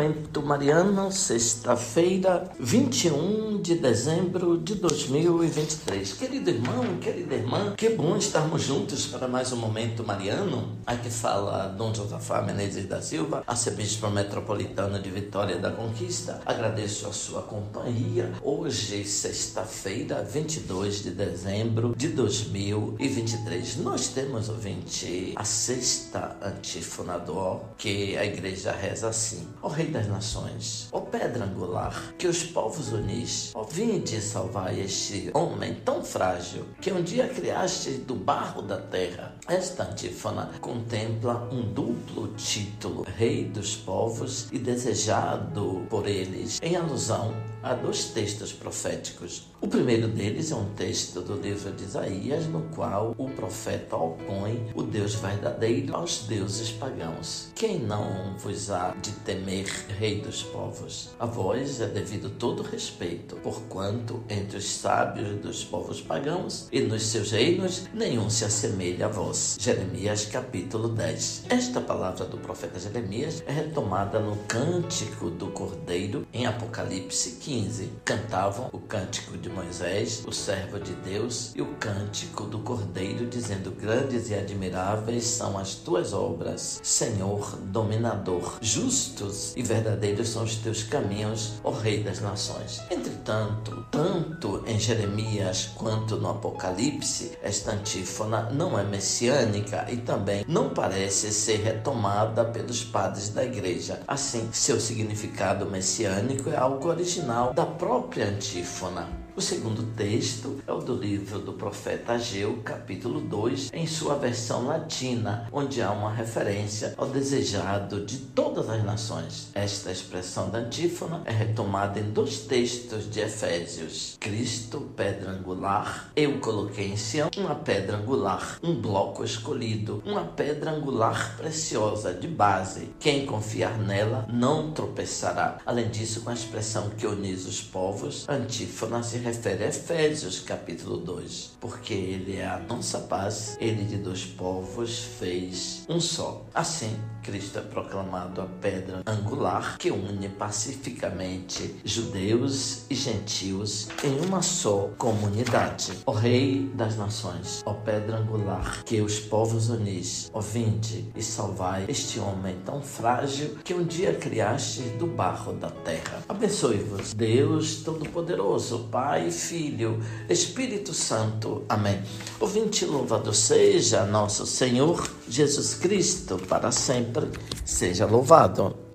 comment Momento Mariano, sexta-feira, 21 de dezembro de 2023. Querido irmão, querida irmã, que bom estarmos juntos para mais um Momento Mariano. Aqui fala Dom Josafá Menezes da Silva, arcebispo metropolitano de Vitória da Conquista. Agradeço a sua companhia. Hoje, sexta-feira, 22 de dezembro de 2023. Nós temos, ouvinte, a sexta antífona do que a igreja reza assim: Ó Rei das Nações, ó Pedra Angular, que os povos unis, ó vinde salvar este homem tão frágil que um dia criaste do barro da terra. Esta antífona contempla um duplo título: Rei dos povos e desejado por eles, em alusão a dois textos proféticos. O primeiro deles é um texto do livro de Isaías, no qual o profeta opõe o Deus verdadeiro aos deuses pagãos. Quem não vos há de temer, Rei dos povos? A vós é devido todo respeito, porquanto entre os sábios dos povos pagãos e nos seus reinos nenhum se assemelha a vós. Jeremias capítulo 10. Esta palavra do profeta Jeremias é retomada no Cântico do Cordeiro em Apocalipse 15 15 cantavam o cântico de Moisés, o servo de Deus, e o cântico do Cordeiro, dizendo: Grandes e admiráveis são as tuas obras, Senhor dominador. Justos e verdadeiros são os teus caminhos, ó Rei das nações. Entretanto, tanto em Jeremias quanto no Apocalipse, esta antífona não é messiânica e também não parece ser retomada pelos padres da igreja. Assim, seu significado messiânico é algo original da própria antífona. O segundo texto é o do livro do profeta Ageu, capítulo 2, em sua versão latina, onde há uma referência ao desejado de todas as nações. Esta expressão da antífona é retomada em dois textos de Efésios: Cristo, pedra angular, eu coloquei em Sião uma pedra angular, um bloco escolhido, uma pedra angular preciosa de base. Quem confiar nela não tropeçará. Além disso, com a expressão que uniz os povos, antífona se refere a Efésios capítulo 2, porque ele é a nossa paz, ele de dois povos fez um só. Assim, Cristo é proclamado a pedra angular que une pacificamente judeus e gentios em uma só comunidade. O Rei das Nações, ó pedra angular que os povos unis, ó e salvai este homem tão frágil que um dia criaste do barro da terra. Abençoe-vos, Deus Todo-Poderoso, Pai Pai, Filho, Espírito Santo. Amém. Ouvinte, louvado seja nosso Senhor Jesus Cristo, para sempre seja louvado.